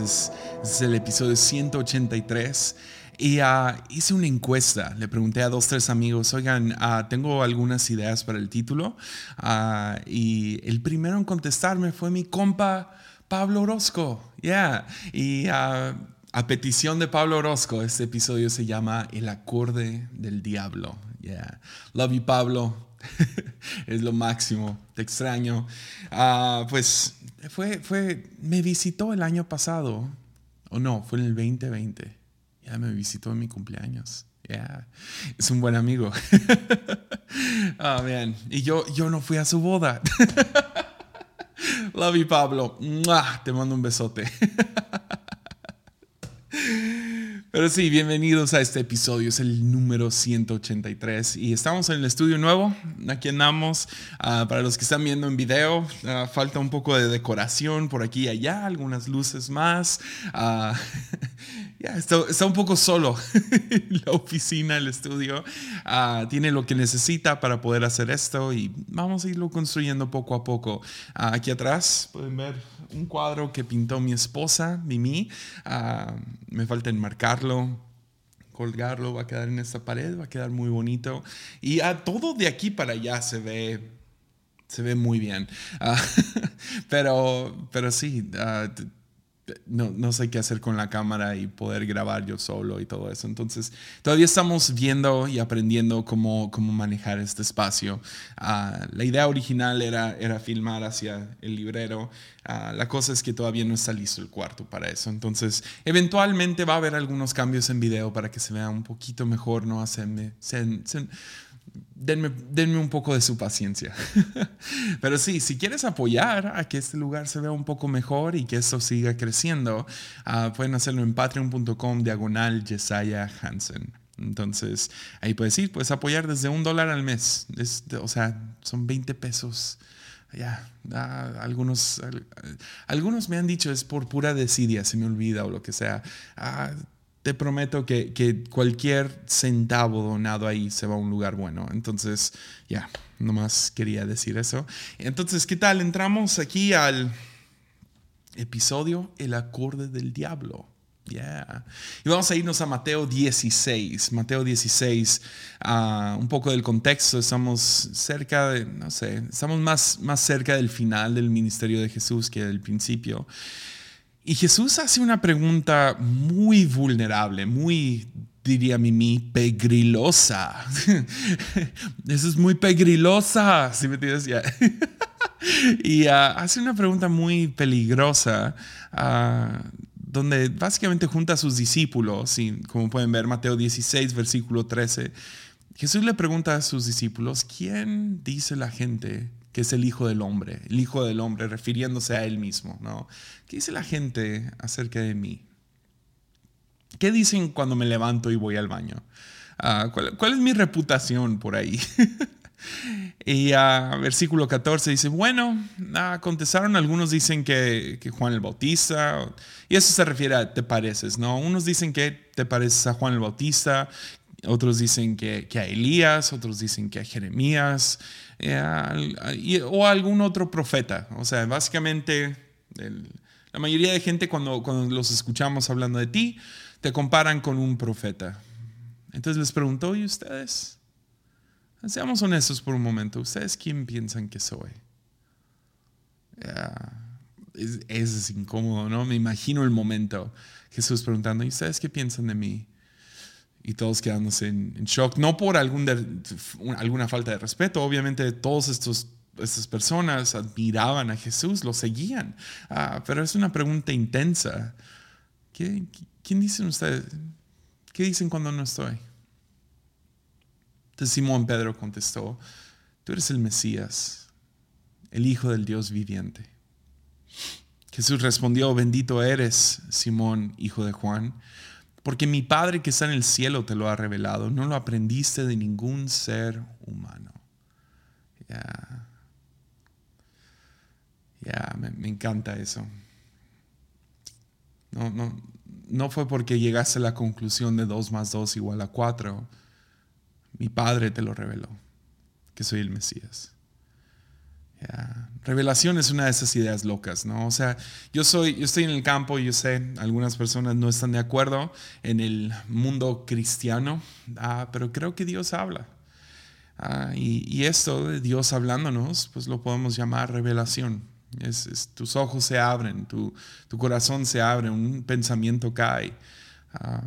Es, este es el episodio 183. Y ah, hice una encuesta, le pregunté a dos, tres amigos, oigan, ah, tengo algunas ideas para el título. Ah, y el primero en contestarme fue mi compa Pablo Orozco. Yeah. Y a petición de Pablo Orozco, este episodio se llama El acorde del diablo. Yeah. Love you, Pablo. es lo máximo. Te extraño. pues fue, fue, me visitó el año pasado. O no, fue en el 2020 ya me visitó en mi cumpleaños. Yeah. Es un buen amigo. oh, man. Y yo, yo no fui a su boda. Love you, Pablo. Te mando un besote. Pero sí, bienvenidos a este episodio, es el número 183 y estamos en el estudio nuevo, aquí andamos, ah, para los que están viendo en video, ah, falta un poco de decoración por aquí y allá, algunas luces más, uh, está, un poco solo la oficina, el estudio, tiene lo que necesita para poder hacer esto y vamos a irlo construyendo poco a poco. aquí atrás pueden ver un cuadro que pintó mi esposa, Mimi. Ah, me falta enmarcarlo, colgarlo, va a quedar en esta pared, va a quedar muy bonito. Y a todo de aquí para allá se ve, se ve muy bien. Ah, pero, pero sí, ah, no, no, sé qué hacer con la cámara y poder grabar yo solo y todo eso. Entonces, todavía estamos viendo y aprendiendo cómo, cómo manejar este espacio. Ah, la idea original era, era filmar hacia el librero. Ah, la cosa es que todavía no está listo el cuarto para eso. Entonces, eventualmente va a haber algunos cambios en video para que se vea un poquito mejor, ¿no? Hacerme, denme, un poco de su paciencia. Pero sí, si quieres apoyar a que este lugar se vea un poco mejor y que esto siga creciendo, ah, pueden hacerlo en patreon.com diagonal Jesiah Hansen. Entonces, ahí puedes ir, puedes apoyar desde un dólar al mes. o sea, son 20 pesos. Ya, ah, algunos, algunos me han dicho es por pura desidia, se me olvida o lo que sea. Ah, te prometo que, cualquier centavo donado ahí se va a un lugar bueno. Entonces, ya, nomás quería decir eso. Entonces, ¿qué tal? Entramos aquí al episodio El acorde del diablo. Yeah. Y vamos a irnos a Mateo 16. Mateo 16, uh, un poco del contexto. Estamos cerca de, no sé, estamos más, más cerca del final del ministerio de Jesús que del principio. Y Jesús hace una pregunta muy vulnerable, muy, diría Mimi, pegrilosa. Eso es muy pegrilosa, si me entiendes ya. y ah, hace una pregunta muy peligrosa, ah, donde básicamente junta a sus discípulos, y como pueden ver, Mateo 16, versículo 13. Jesús le pregunta a sus discípulos, ¿quién dice la gente que es el Hijo del Hombre, el Hijo del Hombre, refiriéndose a él mismo, ¿no? ¿Qué dice la gente acerca de mí? ¿Qué dicen cuando me levanto y voy al baño? Ah, ¿cuál, es mi reputación por ahí? y uh, versículo 14 dice, bueno, uh, contestaron, algunos dicen que, Juan el Bautista, y eso se refiere a te pareces, ¿no? Unos dicen que te pareces a Juan el Bautista, otros dicen que, que a Elías, otros dicen que a Jeremías, eh, o algún otro profeta. O sea, básicamente la mayoría de gente cuando, cuando los escuchamos hablando de ti, te comparan con un profeta. Entonces les pregunto, ¿y ustedes? Seamos honestos por un momento, ¿ustedes quién piensan que soy? es, es, incómodo, ¿no? Me imagino el momento. Jesús preguntando, ¿y ustedes qué piensan de mí? Y todos quedándose en, shock, no por algún alguna falta de respeto, obviamente todos estos estas personas admiraban a Jesús, lo seguían, ah, pero es una pregunta intensa. ¿Qué, ¿Quién dicen ustedes? ¿Qué dicen cuando no estoy? Entonces Simón Pedro contestó, tú eres el Mesías, el Hijo del Dios viviente. Jesús respondió, bendito eres, Simón, hijo de Juan porque mi Padre que está en el cielo te lo ha revelado, no lo aprendiste de ningún ser humano. Ya, ya, me, encanta eso. No, no, no fue porque llegaste a la conclusión de 2 más 2 igual a 4. Mi Padre te lo reveló, que soy el Mesías. Revelación es una de esas ideas locas, ¿no? O sea, yo soy, yo estoy en el campo y yo sé, algunas personas no están de acuerdo en el mundo cristiano, ah, pero creo que Dios habla. Ah, y, esto de Dios hablándonos, pues lo podemos llamar revelación. Es, tus ojos se abren, tu, tu, corazón se abre, un pensamiento cae. Ah,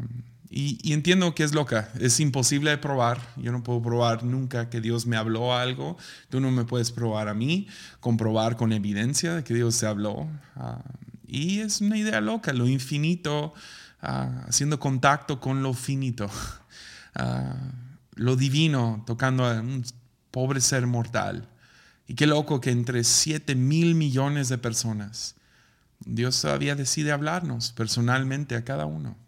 y, entiendo que es loca, es imposible probar, yo no puedo probar nunca que Dios me habló algo, tú no me puedes probar a mí, comprobar con evidencia de que Dios se habló. Ah, y es una idea loca, lo infinito ah, haciendo contacto con lo finito, ah, lo divino tocando a un pobre ser mortal. Y qué loco que entre 7 mil millones de personas, Dios todavía decide hablarnos personalmente a cada uno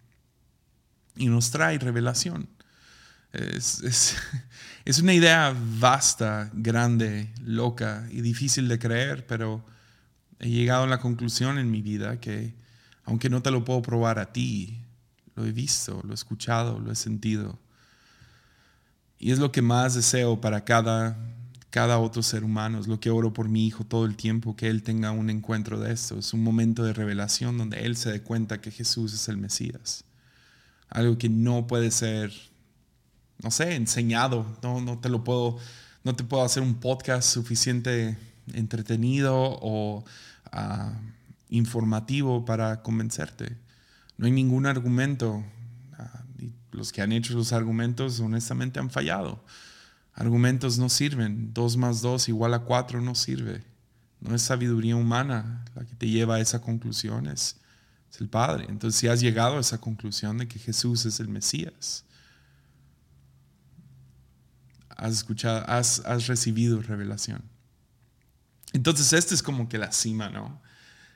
y nos trae revelación. Es, una idea vasta, grande, loca y difícil de creer, pero he llegado a la conclusión en mi vida que aunque no te lo puedo probar a ti, lo he visto, lo he escuchado, lo he sentido. Y es lo que más deseo para cada, cada otro ser humano, es lo que oro por mi hijo todo el tiempo, que él tenga un encuentro de esto. Es un momento de revelación donde él se dé cuenta que Jesús es el Mesías algo que no puede ser, no sé, enseñado. No, no te lo puedo, no te puedo hacer un podcast suficiente entretenido o ah, informativo para convencerte. No hay ningún argumento. Ah, los que han hecho los argumentos honestamente han fallado. Argumentos no sirven. Dos más dos igual a cuatro no sirve. No es sabiduría humana la que te lleva a esa conclusión. Es, el Padre. Entonces, si has llegado a esa conclusión de que Jesús es el Mesías, has escuchado, has, recibido revelación. Entonces, este es como que la cima, ¿no?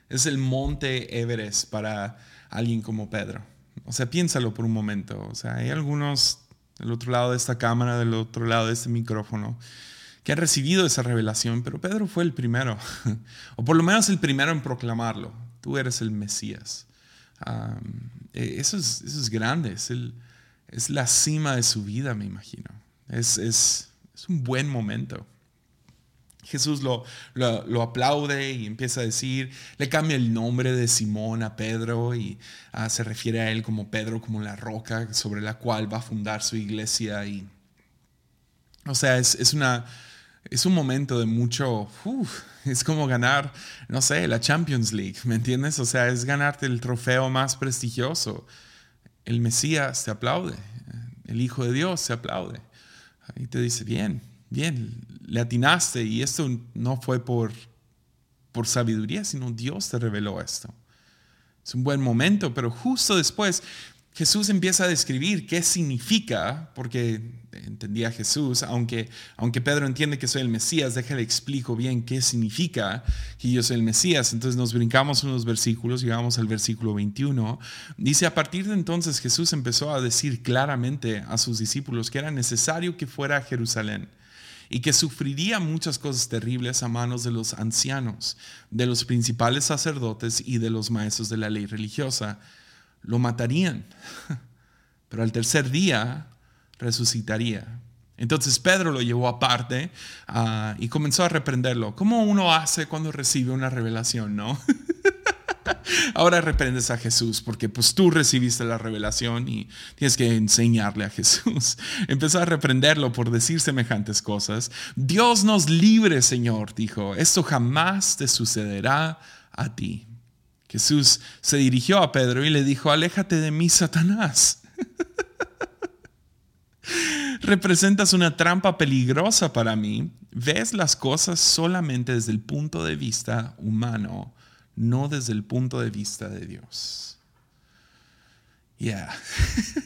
Es el monte Everest para alguien como Pedro. O sea, piénsalo por un momento. O sea, hay algunos del otro lado de esta cámara, del otro lado de este micrófono, que han recibido esa revelación, pero Pedro fue el primero, o por lo menos el primero en proclamarlo. Tú eres el Mesías. Eh, eso, es, eso, es, grande, es, el, es, la cima de su vida, me imagino. Es, es, un buen momento. Jesús lo, lo, aplaude y empieza a decir, le cambia el nombre de Simón a Pedro y ah, se refiere a él como Pedro, como la roca sobre la cual va a fundar su iglesia. Y, o sea, es, es una, es un momento de mucho, es como ganar, no sé, la Champions League, ¿me entiendes? O sea, es ganarte el trofeo más prestigioso. El Mesías te aplaude, el Hijo de Dios te aplaude. Y te dice, bien, bien, le atinaste y esto no fue por, por sabiduría, sino Dios te reveló esto. Es un buen momento, pero justo después Jesús empieza a describir qué significa, porque entendía Jesús, aunque, aunque Pedro entiende que soy el Mesías, déjale explico bien qué significa que yo soy el Mesías. Entonces nos brincamos unos versículos, llegamos al versículo 21. Dice, a partir de entonces Jesús empezó a decir claramente a sus discípulos que era necesario que fuera a Jerusalén y que sufriría muchas cosas terribles a manos de los ancianos, de los principales sacerdotes y de los maestros de la ley religiosa lo matarían, pero al tercer día resucitaría. Entonces Pedro lo llevó aparte ah, y comenzó a reprenderlo. ¿Cómo uno hace cuando recibe una revelación, no? Ahora reprendes a Jesús porque pues tú recibiste la revelación y tienes que enseñarle a Jesús. Empezó a reprenderlo por decir semejantes cosas. Dios nos libre, Señor, dijo. Esto jamás te sucederá a ti. Jesús se dirigió a Pedro y le dijo, aléjate de mí, Satanás. Representas una trampa peligrosa para mí. Ves las cosas solamente desde el punto de vista humano, no desde el punto de vista de Dios. Ya.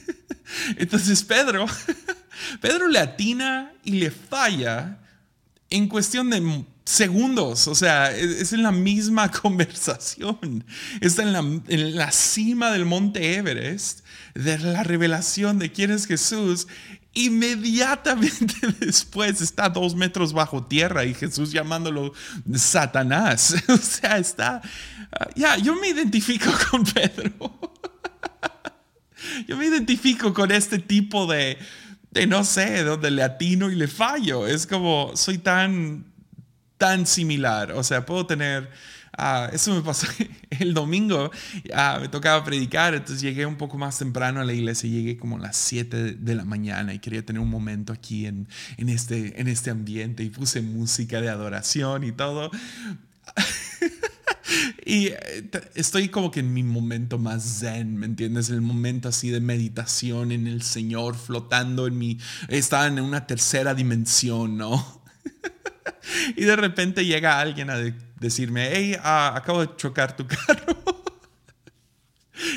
Entonces Pedro, Pedro le atina y le falla en cuestión de segundos, o sea, es, en la misma conversación. Está en la, en la, cima del monte Everest de la revelación de quién es Jesús. Inmediatamente después está dos metros bajo tierra y Jesús llamándolo Satanás. O sea, está... Ya, yo me identifico con Pedro. Yo me identifico con este tipo de, de no sé, donde le atino y le fallo. Es como, soy tan tan similar. O sea, puedo tener... Ah, eso me pasó el domingo, ah, me tocaba predicar, entonces llegué un poco más temprano a la iglesia, llegué como a las 7 de la mañana y quería tener un momento aquí en, en, este, en este ambiente y puse música de adoración y todo. Y eh, estoy como que en mi momento más zen, ¿me entiendes? El momento así de meditación en el Señor, flotando en mi... Estaba en una tercera dimensión, ¿no? y de repente llega alguien a decirme, hey, ah, acabo de chocar tu carro.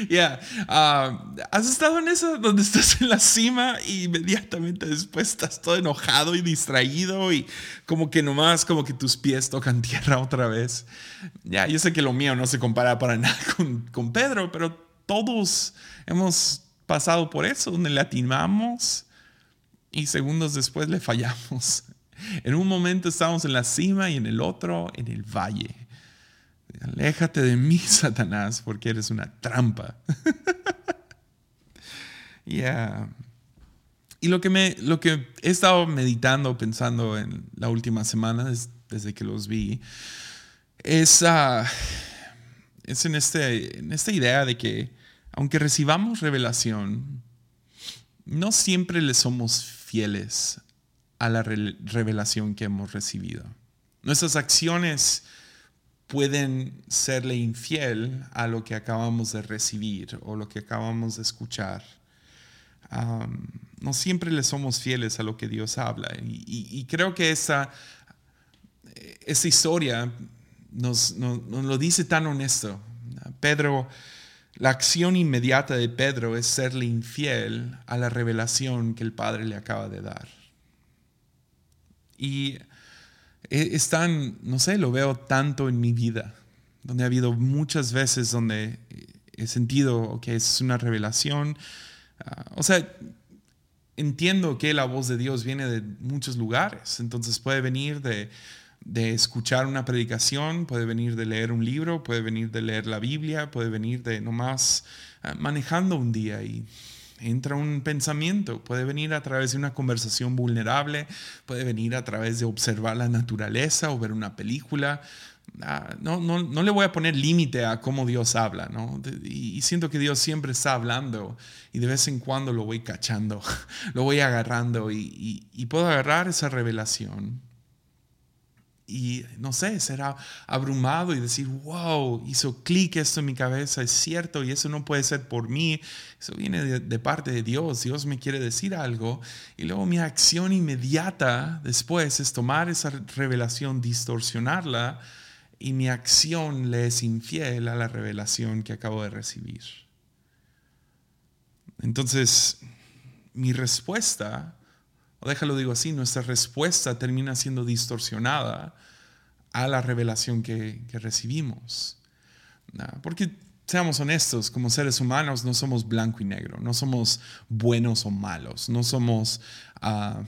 Ya, ah, ¿has estado en eso donde estás en la cima y inmediatamente después estás todo enojado y distraído y como que nomás como que tus pies tocan tierra otra vez? Ya, yo sé que lo mío no se compara para nada con, con Pedro, pero todos hemos pasado por eso, donde le atinamos y segundos después le fallamos. En un momento estamos en la cima y en el otro en el valle. Aléjate de mí, Satanás, porque eres una trampa. Y lo que, me, lo que he estado meditando, pensando en la última semana, desde que los vi, es, ah, este, en esta idea de que aunque recibamos revelación, no siempre le somos fieles a la revelación que hemos recibido. Nuestras acciones pueden serle infiel a lo que acabamos de recibir o lo que acabamos de escuchar. no siempre le somos fieles a lo que Dios habla. Y, creo que esa, esa historia nos, nos, lo dice tan honesto. Pedro, la acción inmediata de Pedro es serle infiel a la revelación que el Padre le acaba de dar. Y e, es tan, no sé, lo veo tanto en mi vida, donde ha habido muchas veces donde he sentido que es una revelación. Ah, o sea, entiendo que la voz de Dios viene de muchos lugares, entonces puede venir de, de escuchar una predicación, puede venir de leer un libro, puede venir de leer la Biblia, puede venir de nomás ah, manejando un día y entra un pensamiento, puede venir a través de una conversación vulnerable, puede venir a través de observar la naturaleza o ver una película. Ah, no, no, no, le voy a poner límite a cómo Dios habla, ¿no? Y, siento que Dios siempre está hablando y de vez en cuando lo voy cachando, lo voy agarrando y, y puedo agarrar esa revelación y no sé, será abrumado y decir, wow, hizo clic esto en mi cabeza, es cierto, y eso no puede ser por mí, eso viene de, parte de Dios, Dios me quiere decir algo, y luego mi acción inmediata después es tomar esa revelación, distorsionarla, y mi acción le es infiel a la revelación que acabo de recibir. Entonces, mi respuesta o déjalo digo así, nuestra respuesta termina siendo distorsionada a la revelación que, recibimos. Porque seamos honestos, como seres humanos no somos blanco y negro, no somos buenos o malos, no somos ah,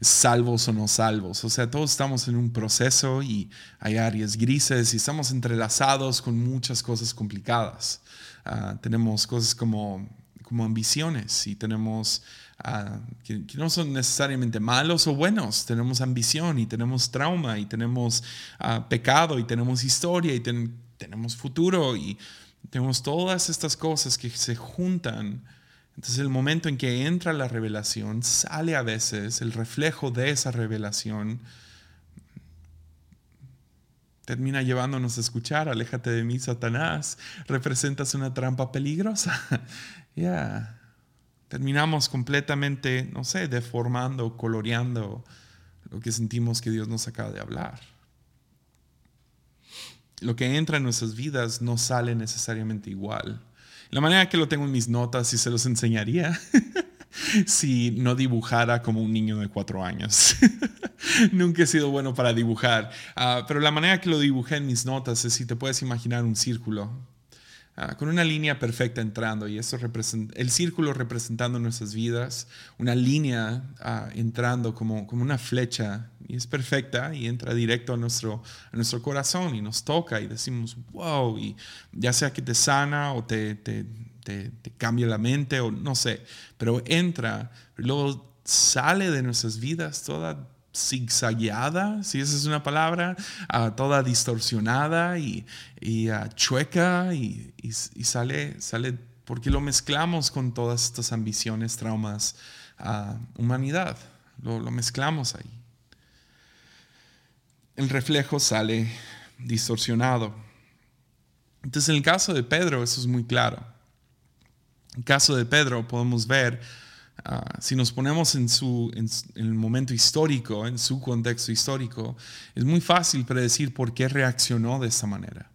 salvos o no salvos. O sea, todos estamos en un proceso y hay áreas grises y estamos entrelazados con muchas cosas complicadas. Ah, tenemos cosas como, como ambiciones y tenemos que, no son necesariamente malos o buenos. Tenemos ambición y tenemos trauma y tenemos ah, pecado y tenemos historia y tenemos futuro y tenemos todas estas cosas que se juntan. Entonces el momento en que entra la revelación, sale a veces el reflejo de esa revelación, termina llevándonos a escuchar, aléjate de mí, Satanás, representas una trampa peligrosa. Ya terminamos completamente, no sé, deformando, coloreando lo que sentimos que Dios nos acaba de hablar. Lo que entra en nuestras vidas no sale necesariamente igual. La manera que lo tengo en mis notas y se los enseñaría si no dibujara como un niño de cuatro años. Nunca he sido bueno para dibujar, ah, pero la manera que lo dibujé en mis notas es si te puedes imaginar un círculo Ah, con una línea perfecta entrando y eso representa, el círculo representando nuestras vidas, una línea ah, entrando como, como una flecha y es perfecta y entra directo a nuestro, a nuestro corazón y nos toca y decimos, wow, y ya sea que te sana o te, te, te, te cambia la mente o no sé, pero entra, luego sale de nuestras vidas toda zigzagueada, si esa es una palabra, toda distorsionada y, chueca y, sale, sale porque lo mezclamos con todas estas ambiciones, traumas, humanidad, lo, lo mezclamos ahí. El reflejo sale distorsionado. Entonces, en el caso de Pedro, eso es muy claro. En el caso de Pedro, podemos ver Ah, si nos ponemos en, su, en, el momento histórico, en su contexto histórico, es muy fácil predecir por qué reaccionó de esa manera.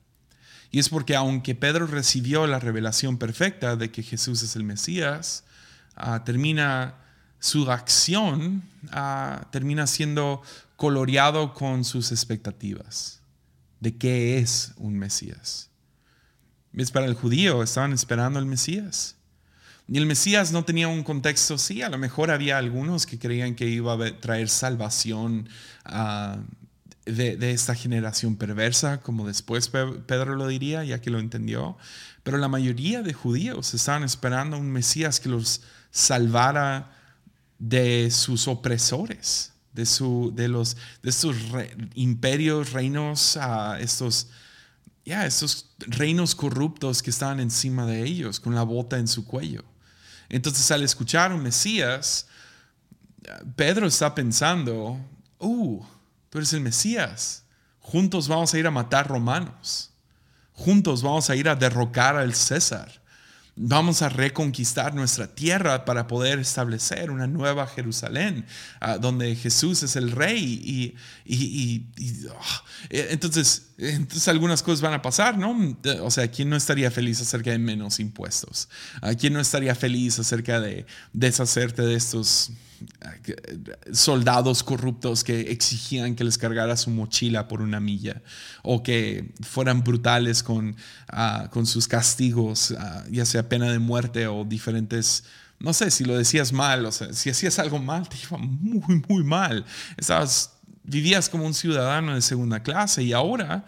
Y es porque aunque Pedro recibió la revelación perfecta de que Jesús es el Mesías, ah, termina su acción, ah, termina siendo coloreado con sus expectativas de qué es un Mesías. Es para el judío, estaban esperando al Mesías. Y el Mesías no tenía un contexto, sí, a lo mejor había algunos que creían que iba a traer salvación ah, de, esta generación perversa, como después Pedro lo diría, ya que lo entendió. Pero la mayoría de judíos estaban esperando un Mesías que los salvara de sus opresores, de, su, de, los, de estos imperios, reinos, uh, estos ya, estos reinos corruptos que estaban encima de ellos, con la bota en su cuello. Entonces al escuchar un Mesías, Pedro está pensando, uh, tú eres el Mesías, juntos vamos a ir a matar romanos, juntos vamos a ir a derrocar al César. Vamos a reconquistar nuestra tierra para poder establecer una nueva Jerusalén, ah, donde Jesús es el rey. Y, ah, eh, entonces, entonces algunas cosas van a pasar, ¿no? O sea, ¿quién no estaría feliz acerca de menos impuestos? ¿Quién no estaría feliz acerca de deshacerte de estos soldados corruptos que exigían que les cargara su mochila por una milla o que fueran brutales con, ah, con sus castigos, ah, ya sea pena de muerte o diferentes, no sé, si lo decías mal, o sea, si hacías algo mal, te iba muy, muy mal. Estabas, vivías como un ciudadano de segunda clase y ahora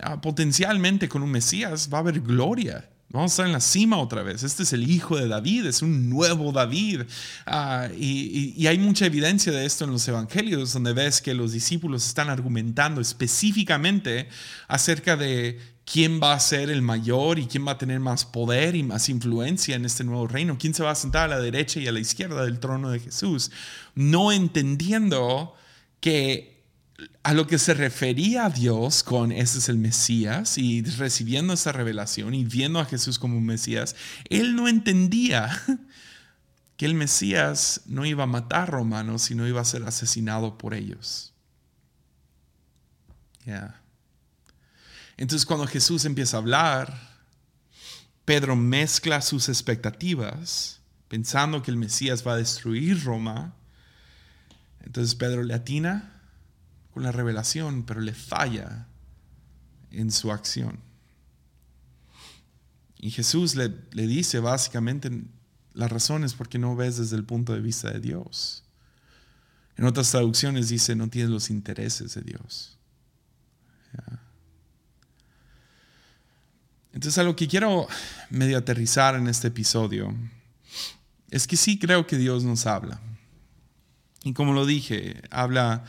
ah, potencialmente con un Mesías va a haber gloria Vamos a estar en la cima otra vez. Este es el hijo de David, es un nuevo David. Ah, y, hay mucha evidencia de esto en los evangelios, donde ves que los discípulos están argumentando específicamente acerca de quién va a ser el mayor y quién va a tener más poder y más influencia en este nuevo reino, quién se va a sentar a la derecha y a la izquierda del trono de Jesús, no entendiendo que a lo que se refería a Dios con ese es el Mesías y recibiendo esa revelación y viendo a Jesús como un Mesías, él no entendía que el Mesías no iba a matar romanos, sino iba a ser asesinado por ellos. Entonces cuando Jesús empieza a hablar, Pedro mezcla sus expectativas, pensando que el Mesías va a destruir Roma. Entonces Pedro le atina con la revelación, pero le falla en su acción. Y Jesús le, le dice básicamente las razones por qué no ves desde el punto de vista de Dios. En otras traducciones dice, no tienes los intereses de Dios. Entonces a lo que quiero medio aterrizar en este episodio es que sí creo que Dios nos habla. Y como lo dije, habla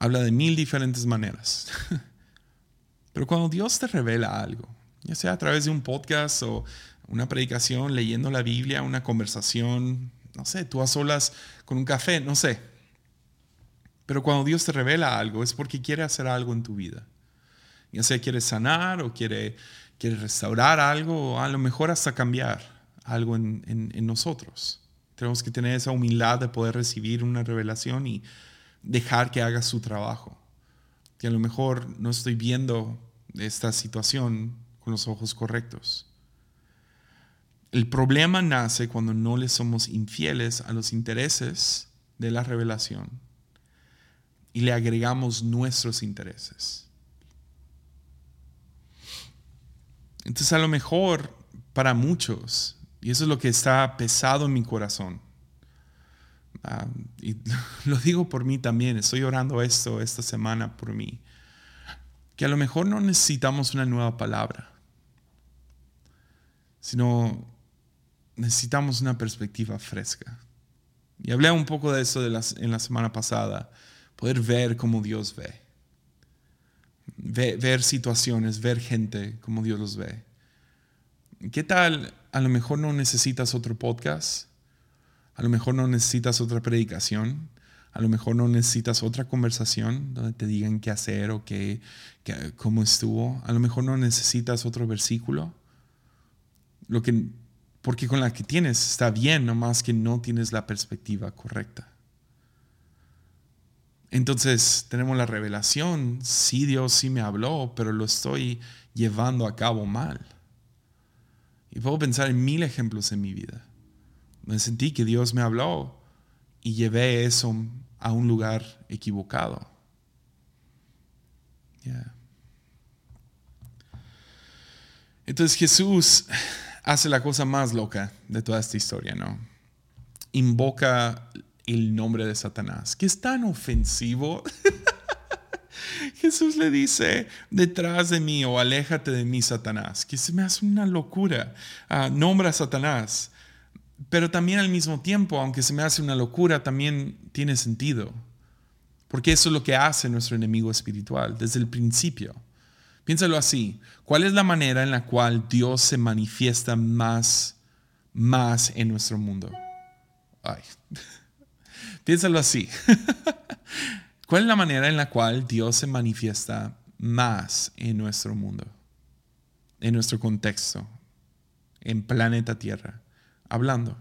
habla de mil diferentes maneras. Pero cuando Dios te revela algo, ya sea a través de un podcast o una predicación, leyendo la Biblia, una conversación, no sé, tú a solas con un café, no sé. Pero cuando Dios te revela algo es porque quiere hacer algo en tu vida. Ya sea quiere sanar o quiere, quiere restaurar algo o a lo mejor hasta cambiar algo en, en nosotros. Tenemos que tener esa humildad de poder recibir una revelación y dejar que haga su trabajo. Que a lo mejor no estoy viendo esta situación con los ojos correctos. El problema nace cuando no le somos infieles a los intereses de la revelación y le agregamos nuestros intereses. Entonces a lo mejor para muchos, y eso es lo que está pesado en mi corazón, Ah, y lo digo por mí también, estoy orando esto esta semana por mí, que a lo mejor no necesitamos una nueva palabra, sino necesitamos una perspectiva fresca. Y hablé un poco de eso en la semana pasada, poder ver como Dios ve. ver situaciones, ver gente como Dios los ve. ¿Qué tal? A lo mejor no necesitas otro podcast, a lo mejor no necesitas otra predicación, a lo mejor no necesitas otra conversación donde te digan qué hacer o qué, cómo estuvo. A lo mejor no necesitas otro versículo. Lo que, porque con la que tienes está bien, nomás que no tienes la perspectiva correcta. Entonces tenemos la revelación, sí Dios sí me habló, pero lo estoy llevando a cabo mal. Y puedo pensar en mil ejemplos en mi vida. Me sentí que Dios me habló y llevé eso a un lugar equivocado. Entonces Jesús hace la cosa más loca de toda esta historia, ¿no? Invoca el nombre de Satanás, que es tan ofensivo. Jesús le dice, detrás de mí o aléjate de mí, Satanás, que se me hace una locura. Ah, nombra a Satanás. Pero también al mismo tiempo, aunque se me hace una locura, también tiene sentido. Porque eso es lo que hace nuestro enemigo espiritual desde el principio. Piénsalo así. ¿Cuál es la manera en la cual Dios se manifiesta más, más en nuestro mundo? Ay. Piénsalo así. ¿Cuál es la manera en la cual Dios se manifiesta más en nuestro mundo? En nuestro contexto, en planeta Tierra hablando.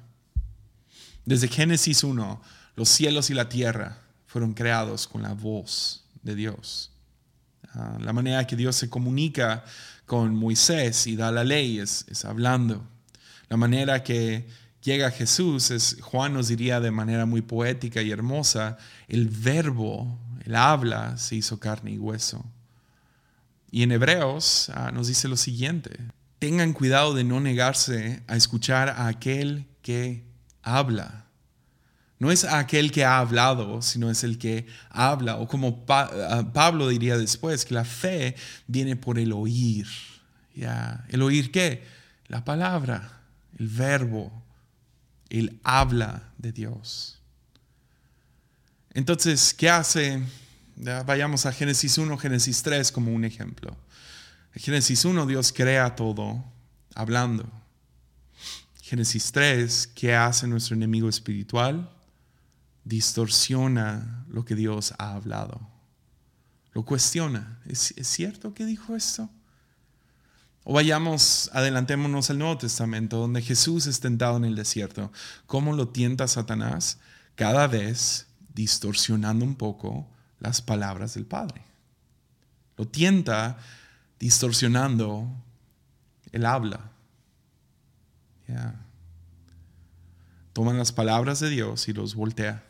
Desde Génesis 1, los cielos y la tierra fueron creados con la voz de Dios. Ah, la manera que Dios se comunica con Moisés y da la ley es, es hablando. La manera que llega Jesús es, Juan nos diría de manera muy poética y hermosa, el verbo, el habla, se hizo carne y hueso. Y en Hebreos ah, nos dice lo siguiente, tengan cuidado de no negarse a escuchar a aquel que habla. No es aquel que ha hablado, sino es el que habla. O como Pablo diría después, que la fe viene por el oír. ¿Ya? ¿El oír qué? La palabra, el verbo, el habla de Dios. Entonces, ¿qué hace? vayamos a Génesis 1, Génesis 3 como un ejemplo. Génesis 1, Dios crea todo hablando. Génesis 3, ¿qué hace nuestro enemigo espiritual? Distorsiona lo que Dios ha hablado. Lo cuestiona. ¿Es, cierto que dijo esto? O vayamos, adelantémonos al Nuevo Testamento, donde Jesús es tentado en el desierto. ¿Cómo lo tienta Satanás? Cada vez distorsionando un poco las palabras del Padre. Lo tienta distorsionando el habla. Toman las palabras de Dios y los voltea,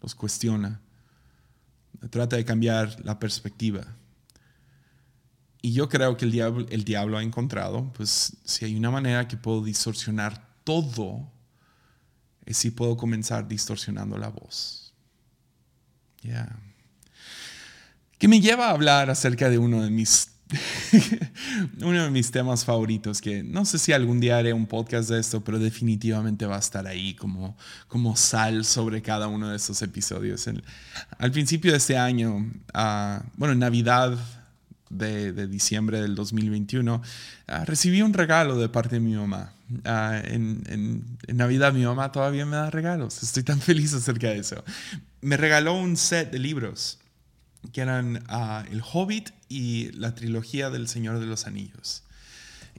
los cuestiona, trata de cambiar la perspectiva. Y yo creo que el diablo, el diablo ha encontrado, pues si hay una manera que puedo distorsionar todo, es si puedo comenzar distorsionando la voz. Ya. Que me lleva a hablar acerca de uno de mis uno de mis temas favoritos, que no sé si algún día haré un podcast de esto, pero definitivamente va a estar ahí como, como sal sobre cada uno de estos episodios. al principio de este año, uh, bueno, en Navidad de, diciembre del 2021, ah, recibí un regalo de parte de mi mamá. Ah, en, en Navidad mi mamá todavía me da regalos, estoy tan feliz acerca de eso. Me regaló un set de libros que eran ah, El Hobbit y la trilogía del Señor de los Anillos.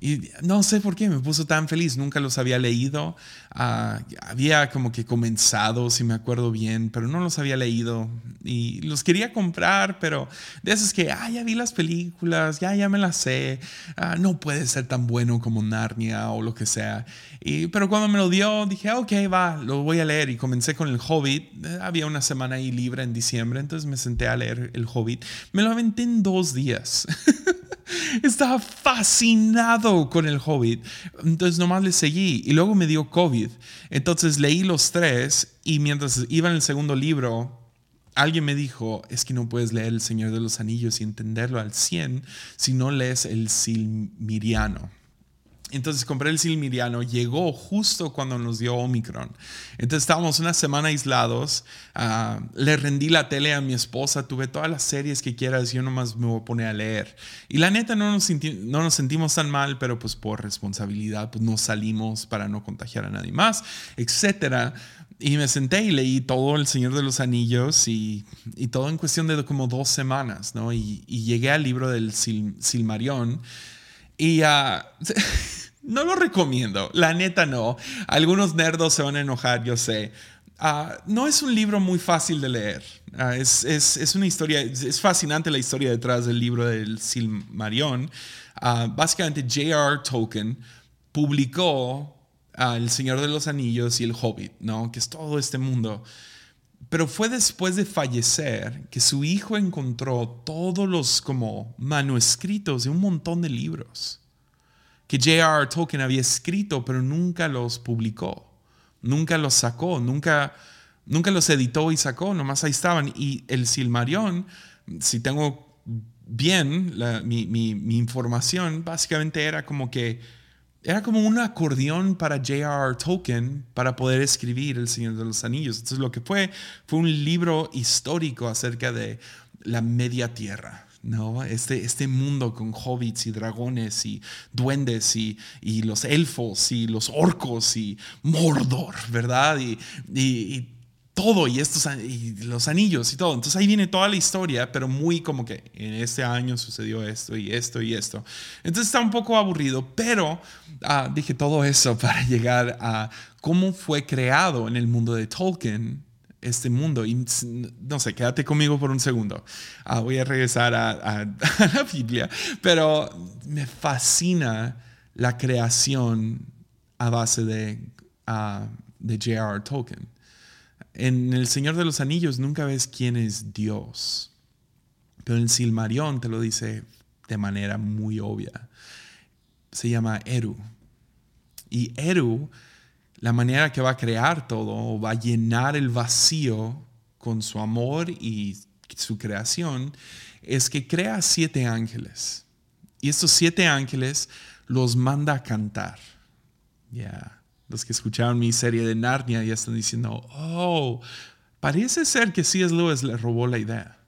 Y no sé por qué me puso tan feliz, nunca los había leído. Ah, había como que comenzado, si me acuerdo bien, pero no los había leído. Y los quería comprar, pero de esos que, ah, ya vi las películas, ya, ya me las sé. Ah, no puede ser tan bueno como Narnia o lo que sea. Y, pero cuando me lo dio, dije, ok, va, lo voy a leer. Y comencé con El Hobbit. Eh, había una semana ahí libre en diciembre, entonces me senté a leer El Hobbit. Me lo aventé en dos días. Estaba fascinado con el Hobbit. Entonces nomás le seguí y luego me dio COVID. Entonces leí los tres y mientras iba en el segundo libro, alguien me dijo, es que no puedes leer El Señor de los Anillos y entenderlo al 100 si no lees el Silmiriano. Entonces compré el Silmiriano, llegó justo cuando nos dio Omicron. Entonces estábamos una semana aislados, ah, le rendí la tele a mi esposa, tuve todas las series que quieras, yo nomás me voy a poner a leer. Y la neta no nos, no nos sentimos tan mal, pero pues por responsabilidad pues no salimos para no contagiar a nadie más, etcétera. Y me senté y leí todo El Señor de los Anillos y, todo en cuestión de como dos semanas, ¿no? Y, llegué al libro del Silmarión y... Uh, No lo recomiendo, la neta no. Algunos nerdos se van a enojar, yo sé. Ah, no es un libro muy fácil de leer. Ah, es, es, una historia, es fascinante la historia detrás del libro del Silmarion. Uh, básicamente, J.R. Tolkien publicó El Señor de los Anillos y El Hobbit, ¿no? que es todo este mundo. Pero fue después de fallecer que su hijo encontró todos los como manuscritos de un montón de libros que J.R. Tolkien había escrito, pero nunca los publicó, nunca los sacó, nunca, nunca los editó y sacó, nomás ahí estaban. Y el Silmarion, si tengo bien mi, mi, información, básicamente era como que era como un acordeón para J.R.R. Tolkien para poder escribir El Señor de los Anillos. Entonces lo que fue fue un libro histórico acerca de la media tierra, ¿no? Este, este mundo con hobbits y dragones y duendes y, y los elfos y los orcos y Mordor, ¿verdad? Y, y, todo, y, estos, y los anillos y todo. Entonces ahí viene toda la historia, pero muy como que en este año sucedió esto y esto y esto. Entonces está un poco aburrido, pero ah, dije todo eso para llegar a cómo fue creado en el mundo de Tolkien este mundo. Y no sé, quédate conmigo por un segundo. Ah, voy a regresar a, la Biblia, pero me fascina la creación a base de, uh, de J.R.R. Tolkien. En El Señor de los Anillos nunca ves quién es Dios, pero en Silmarión te lo dice de manera muy obvia. Se llama Eru. Y Eru la manera que va a crear todo, va a llenar el vacío con su amor y su creación, es que crea siete ángeles. Y estos siete ángeles los manda a cantar. Ya, los que escucharon mi serie de Narnia ya están diciendo, oh, parece ser que C.S. Lewis le robó la idea.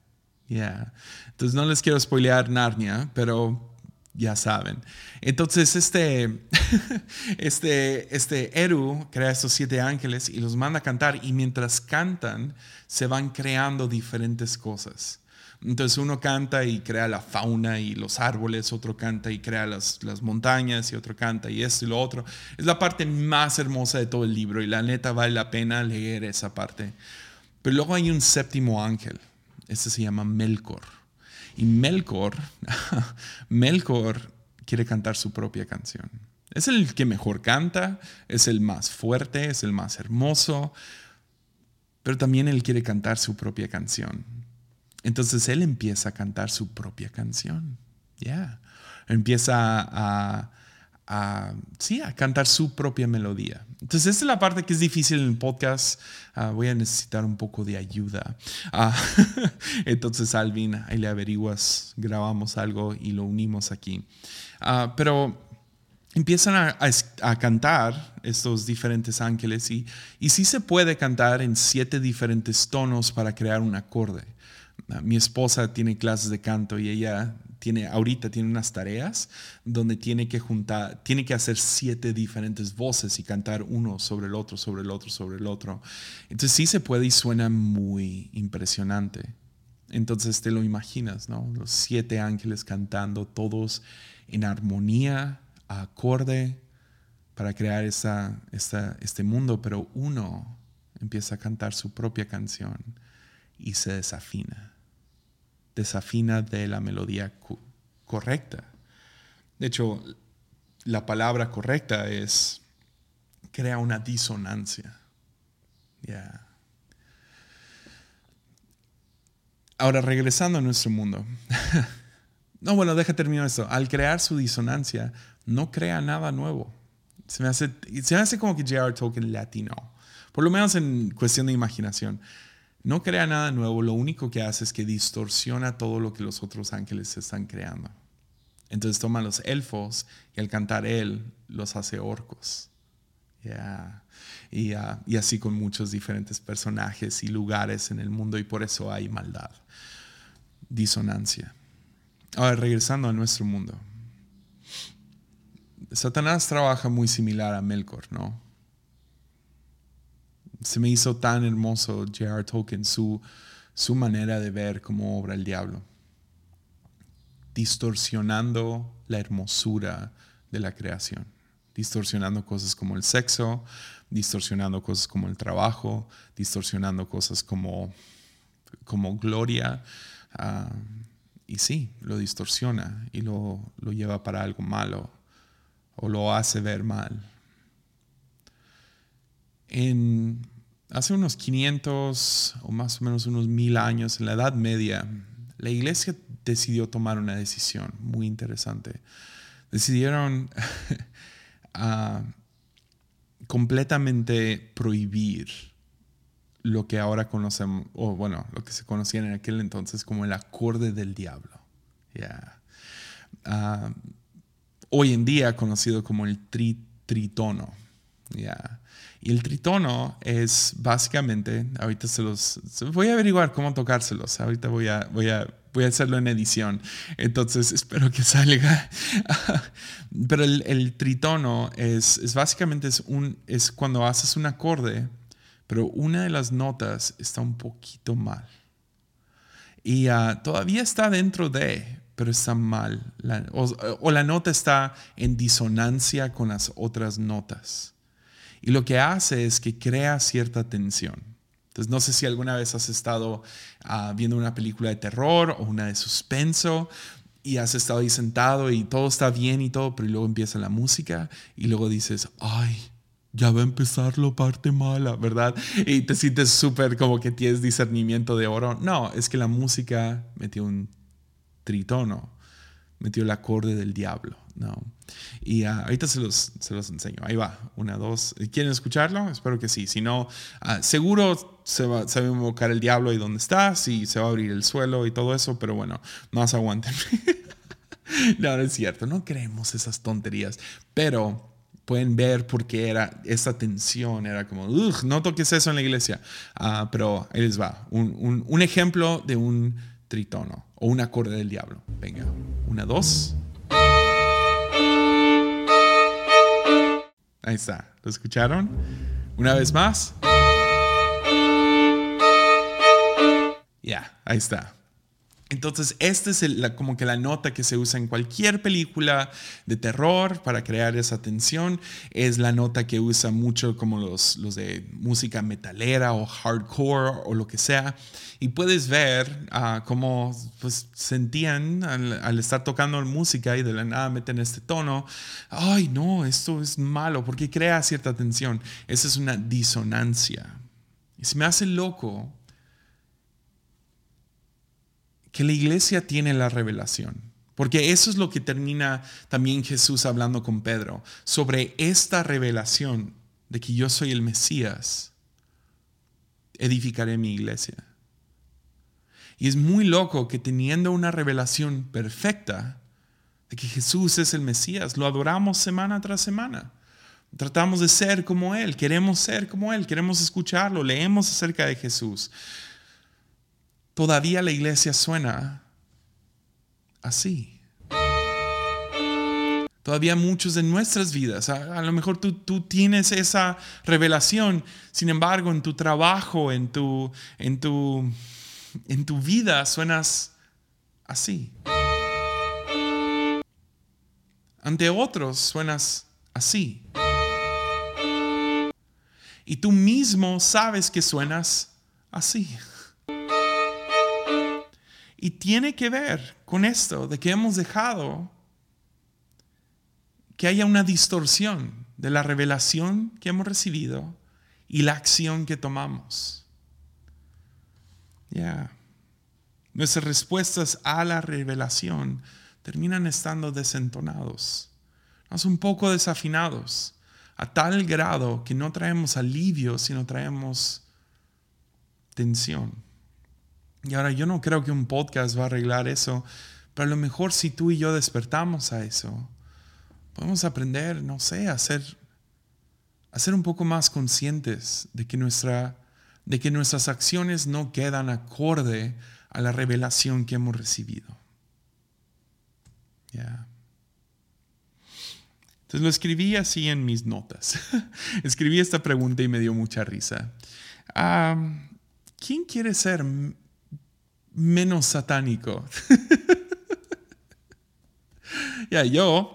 Ya, entonces no les quiero spoilear Narnia, pero ya saben. Entonces, este, este, este Eru crea estos siete ángeles y los manda a cantar y mientras cantan se van creando diferentes cosas. Entonces uno canta y crea la fauna y los árboles, otro canta y crea las, las montañas y otro canta y esto y lo otro. Es la parte más hermosa de todo el libro y la neta vale la pena leer esa parte. Pero luego hay un séptimo ángel. Este se llama Melkor. Y Melkor, Melkor quiere cantar su propia canción. Es el que mejor canta, es el más fuerte, es el más hermoso, pero también él quiere cantar su propia canción. Entonces él empieza a cantar su propia canción. Ya. Empieza a, sí, a cantar su propia melodía. Entonces, esta es la parte que es difícil en el podcast. Ah, voy a necesitar un poco de ayuda. Ah, entonces, Alvin, ahí le averiguas, grabamos algo y lo unimos aquí. Ah, pero empiezan a, a, cantar estos diferentes ángeles y, y sí se puede cantar en siete diferentes tonos para crear un acorde. Mi esposa tiene clases de canto y ella tiene, ahorita tiene unas tareas donde tiene que juntar, tiene que hacer siete diferentes voces y cantar uno sobre el otro, sobre el otro, sobre el otro. Entonces sí se puede y suena muy impresionante. Entonces te lo imaginas, ¿no? Los siete ángeles cantando todos en armonía, acorde, para crear esta, este mundo, pero uno empieza a cantar su propia canción y se desafina desafina de la melodía correcta. De hecho, la palabra correcta es crea una disonancia. Ahora, regresando a nuestro mundo. no, bueno, deja terminar esto. Al crear su disonancia, no crea nada nuevo. Se me hace, se me hace como que J.R. Tolkien latino. Por lo menos en cuestión de imaginación. No crea nada nuevo, lo único que hace es que distorsiona todo lo que los otros ángeles están creando. Entonces toma los elfos y al cantar él los hace orcos. Y, ah, y así con muchos diferentes personajes y lugares en el mundo y por eso hay maldad, disonancia. Ahora, regresando a nuestro mundo. Satanás trabaja muy similar a Melkor, ¿no? Se me hizo tan hermoso J.R. Tolkien, su, su manera de ver cómo obra el diablo, distorsionando la hermosura de la creación, distorsionando cosas como el sexo, distorsionando cosas como el trabajo, distorsionando cosas como, como gloria. Ah, y sí, lo distorsiona y lo, lo lleva para algo malo o lo hace ver mal. En, hace unos 500 o más o menos unos mil años, en la Edad Media, la iglesia decidió tomar una decisión muy interesante. Decidieron completamente prohibir lo que ahora conocemos, o bueno, lo que se conocía en aquel entonces como el acorde del diablo. Ah, hoy en día conocido como el tritono. Y el tritono es básicamente, ahorita se los, voy a averiguar cómo tocárselos, ahorita voy a, voy a, voy a hacerlo en edición, entonces espero que salga. Pero el, tritono es, es básicamente es, un, es cuando haces un acorde pero una de las notas está un poquito mal. Y ah, todavía está dentro de, pero está mal. o, la nota está en disonancia con las otras notas. Y lo que hace es que crea cierta tensión. Entonces, no sé si alguna vez has estado ah, viendo una película de terror o una de suspenso y has estado ahí sentado y todo está bien y todo, pero luego empieza la música y luego dices, ay, ya va a empezar la parte mala, ¿verdad? Y te sientes súper como que tienes discernimiento de oro. No, es que la música metió un tritono, metió el acorde del diablo, ¿no? Y ah, ahorita se los, se los enseño. Ahí va, una, dos. ¿Quieren escucharlo? Espero que sí. Si no, ah, seguro se va, se va, a invocar el diablo ahí donde estás y se va a abrir el suelo y todo eso, pero bueno, más aguanten. no, no es cierto, no creemos esas tonterías, pero pueden ver por qué era esa tensión, era como, no toques eso en la iglesia. Ah, pero ahí les va, un, un, ejemplo de un tritono o un acorde del diablo. Venga, una, dos. Ahí está, ¿lo escucharon? Una vez más. Ya, ahí está. Entonces, esta es como que la nota que se usa en cualquier película de terror para crear esa tensión. Es la nota que usa mucho como los, de música metalera o hardcore o lo que sea. Y puedes ver uh, cómo pues, sentían al, estar tocando música y de la nada meten este tono. Ay, no, esto es malo porque crea cierta tensión. Esa es una disonancia. Y se me hace loco que la iglesia tiene la revelación. Porque eso es lo que termina también Jesús hablando con Pedro, sobre esta revelación de que yo soy el Mesías, edificaré mi iglesia. Y es muy loco que teniendo una revelación perfecta de que Jesús es el Mesías, lo adoramos semana tras semana. Tratamos de ser como Él, queremos ser como Él, queremos escucharlo, leemos acerca de Jesús todavía la iglesia suena así. Todavía muchos de nuestras vidas, a, lo mejor tú, tú, tienes esa revelación, sin embargo, en tu trabajo, en tu, en tu, en tu vida, suenas así. Ante otros suenas así. Y tú mismo sabes que suenas así. Y tiene que ver con esto, de que hemos dejado que haya una distorsión de la revelación que hemos recibido y la acción que tomamos. Ya. Nuestras respuestas a la revelación terminan estando desentonados, un poco desafinados, a tal grado que no traemos alivio, sino traemos tensión. Y ahora yo no creo que un podcast va a arreglar eso, Pero a lo mejor si tú y yo despertamos a eso, podemos aprender, no sé, a ser, a ser un poco más conscientes de que, nuestra, de que nuestras acciones no quedan acorde a la revelación que hemos recibido. Ya. Entonces lo escribí así en mis notas. escribí esta pregunta y me dio mucha risa. ¿Quién quiere ser menos satánico? ya, yo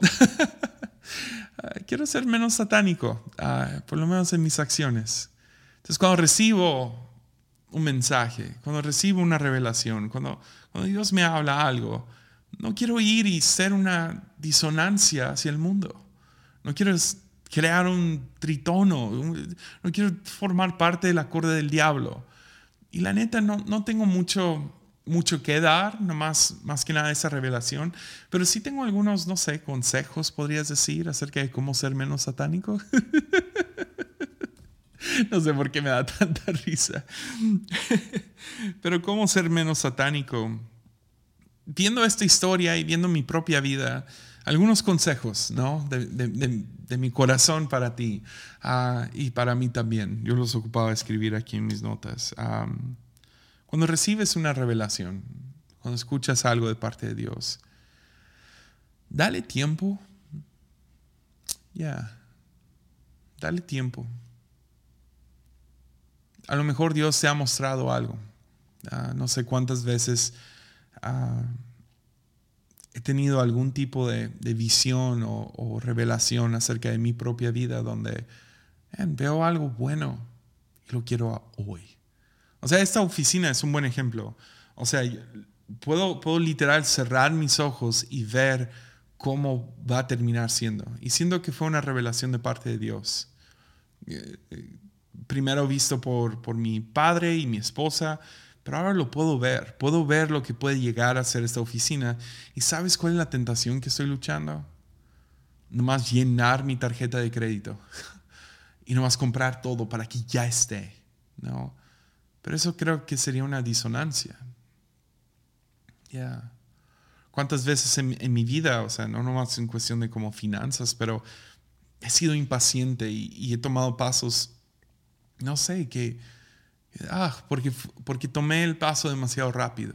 quiero ser menos satánico, ah, por lo menos en mis acciones. Entonces cuando recibo un mensaje, cuando recibo una revelación, cuando, cuando Dios me habla algo, no quiero ir y ser una disonancia hacia el mundo. No quiero crear un tritono, no quiero formar parte del acorde del diablo. Y la neta, no, no tengo mucho, mucho que dar, nomás, más que nada esa revelación, pero sí tengo algunos, no sé, consejos, podrías decir, acerca de cómo ser menos satánico. no sé por qué me da tanta risa. pero cómo ser menos satánico. Viendo esta historia y viendo mi propia vida, algunos consejos, ¿no? De, mi corazón para ti ah, y para mí también. Yo los ocupaba escribir aquí en mis notas. Cuando recibes una revelación, cuando escuchas algo de parte de Dios, dale tiempo. Ya, dale tiempo. A lo mejor Dios te ha mostrado algo. Ah, no sé cuántas veces ah, he tenido algún tipo de, visión o, revelación acerca de mi propia vida donde veo algo bueno y lo quiero hoy. O sea, esta oficina es un buen ejemplo. O sea, puedo, puedo literal cerrar mis ojos y ver cómo va a terminar siendo. Y siendo que fue una revelación de parte de Dios. Eh, eh, primero visto por, por mi padre y mi esposa, pero ahora lo puedo ver, puedo ver lo que puede llegar a ser esta oficina. ¿Y sabes cuál es la tentación que estoy luchando? Nomás llenar mi tarjeta de crédito y nomás comprar todo para que ya esté. ¿no? Pero eso creo que sería una disonancia. Ya. ¿Cuántas veces en, mi vida, o sea, no nomás en cuestión de como finanzas, pero he sido impaciente y, he tomado pasos, no sé, que Ah, porque, porque tomé el paso demasiado rápido.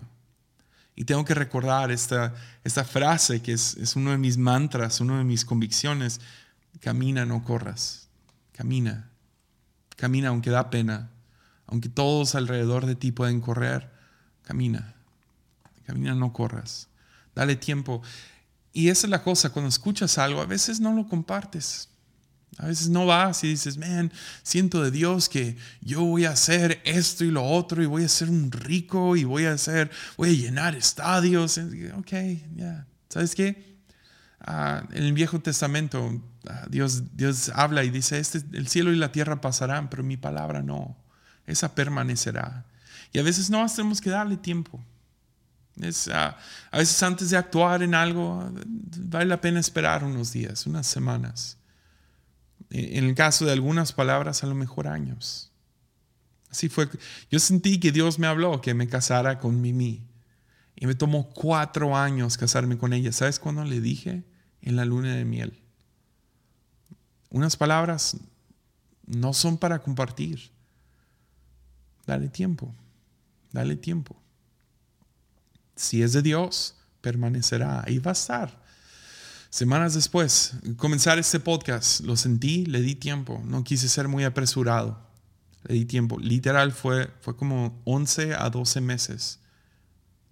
Y tengo que recordar esta, esta frase que es, es uno de mis mantras, uno de mis convicciones. Camina, no corras. Camina. Camina aunque da pena. Aunque todos alrededor de ti pueden correr. Camina. Camina, no corras. Dale tiempo. Y esa es la cosa, cuando escuchas algo, a veces no lo compartes. A veces no vas y dices, man, siento de Dios que yo voy a hacer esto y lo otro y voy a ser un rico y voy a hacer, voy a llenar estadios. Ok, ya. ¿Sabes qué? Ah, en el Viejo Testamento ah, Dios, Dios habla y dice, este, el cielo y la tierra pasarán, pero mi palabra no. Esa permanecerá. Y a veces no tenemos que darle tiempo. Es, ah, a veces antes de actuar en algo, vale la pena esperar unos días, unas semanas en el caso de algunas palabras, a lo mejor años. Así fue. Yo sentí que Dios me habló que me casara con Mimi. Y me tomó cuatro años casarme con ella. ¿Sabes cuándo le dije? En la luna de miel. Unas palabras no son para compartir. Dale tiempo. Dale tiempo. Si es de Dios, permanecerá. Ahí va a estar. Semanas después, comenzar este podcast, lo sentí, le di tiempo, no quise ser muy apresurado, le di tiempo. Literal fue, fue como 11 a 12 meses,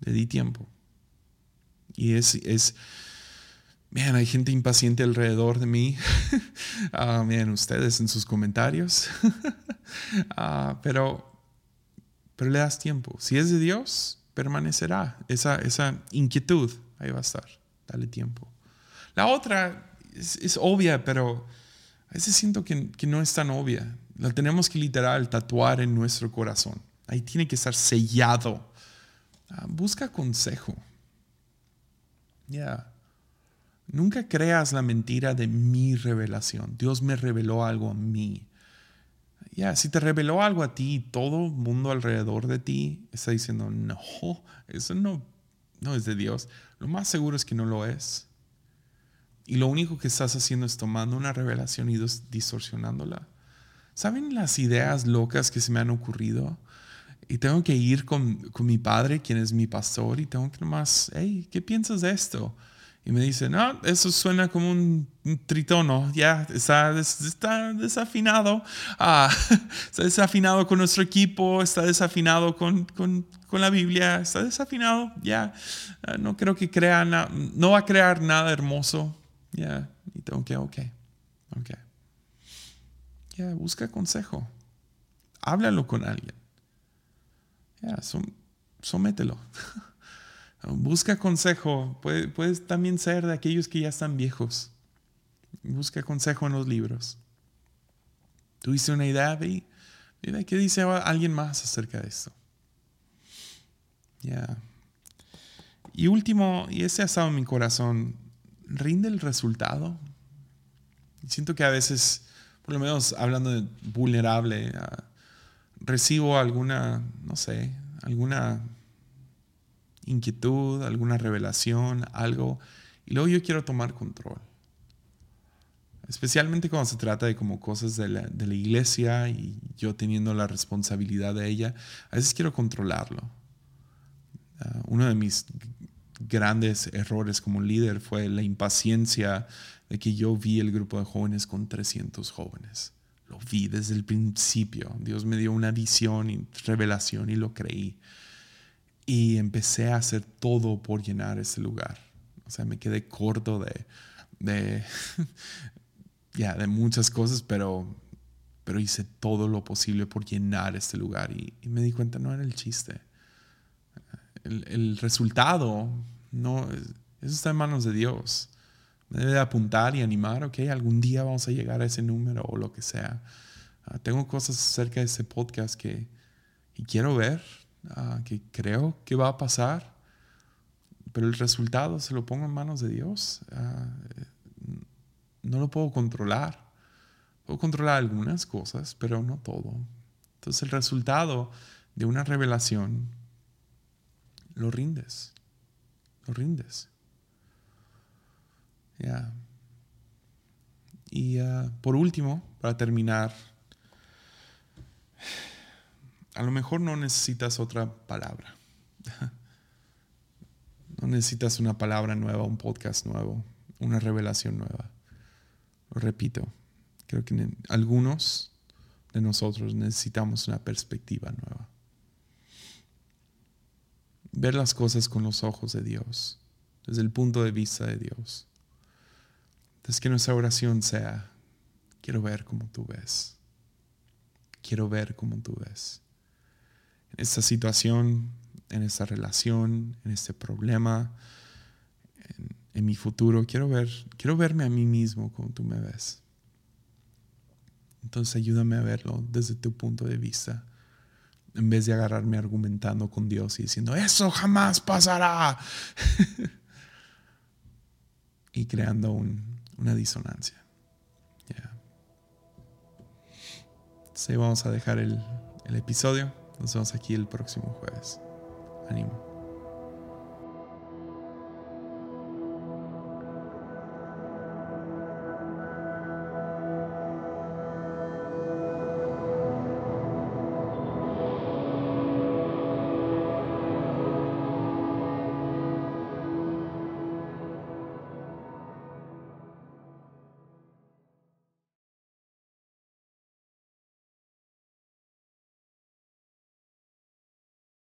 le di tiempo. Y es, es hay gente impaciente alrededor de mí. uh, ustedes en sus comentarios. Ah, pero, pero le das tiempo. Si es de Dios, permanecerá. Esa, esa inquietud ahí va a estar. Dale tiempo. La otra es, obvia, pero a veces siento que, no es tan obvia. La tenemos que literal tatuar en nuestro corazón. Ahí tiene que estar sellado. Ah, busca consejo. Ya. Nunca creas la mentira de mi revelación. Dios me reveló algo a mí. Ya, si te reveló algo a ti, todo el mundo alrededor de ti está diciendo, no, eso no, no es de Dios, lo más seguro es que no lo es. Y lo único que estás haciendo es tomando una revelación y distorsionándola. ¿Saben las ideas locas que se me han ocurrido? Y tengo que ir con, con mi padre, quien es mi pastor, y tengo que nomás, hey, ¿qué piensas de esto? Y me dice, no, eso suena como un, tritono, ya está, está desafinado, ah, está desafinado con nuestro equipo, está desafinado con, con, con la Biblia, está desafinado, ya, ah, no creo que crea nada, no va a crear nada hermoso, ya, y tengo que, ok, ok. Ya, busca consejo, háblalo con alguien, ya, somételo. Busca consejo. Puedes también ser de aquellos que ya están viejos. Busca consejo en los libros. ¿Tuviste una idea? y mira qué dice alguien más acerca de esto. Ya. Y último, y ese ha estado en mi corazón, rinde el resultado. Siento que a veces, por lo menos hablando de vulnerable, ah, recibo alguna, no sé, alguna inquietud, alguna revelación, algo, y luego yo quiero tomar control. Especialmente cuando se trata de como cosas de la, de la iglesia y yo teniendo la responsabilidad de ella, a veces quiero controlarlo. Ah, uno de mis grandes errores como líder fue la impaciencia de que yo vi el grupo de jóvenes con 300 jóvenes. Lo vi desde el principio. Dios me dio una visión y revelación y lo creí y empecé a hacer todo por llenar ese lugar. O sea, me quedé corto de, de, de muchas cosas, pero, pero hice todo lo posible por llenar este lugar y, me di cuenta no era el chiste. El, el, resultado, no, eso está en manos de Dios. Me debe apuntar y animar, ok, algún día vamos a llegar a ese número o lo que sea. Ah, tengo cosas acerca de ese podcast que y quiero ver, Ah, que creo que va a pasar, pero el resultado se lo pongo en manos de Dios. Ah, no lo puedo controlar. Puedo controlar algunas cosas, pero no todo. Entonces el resultado de una revelación lo rindes. Lo rindes. Y ah, por último, para terminar, a lo mejor no necesitas otra palabra. No necesitas una palabra nueva, un podcast nuevo, una revelación nueva. Lo repito, creo que algunos de nosotros necesitamos una perspectiva nueva. Ver las cosas con los ojos de Dios, desde el punto de vista de Dios. Entonces que nuestra oración sea, quiero ver como tú ves. Quiero ver como tú ves en esta situación, en esta relación, en este problema, en, mi futuro. Quiero, ver, quiero verme a mí mismo como tú me ves. Entonces ayúdame a verlo desde tu punto de vista, en vez de agarrarme argumentando con Dios y diciendo, eso jamás pasará. y creando una disonancia. Sí, vamos a dejar el episodio. Nos vemos aquí el próximo jueves. Ánimo.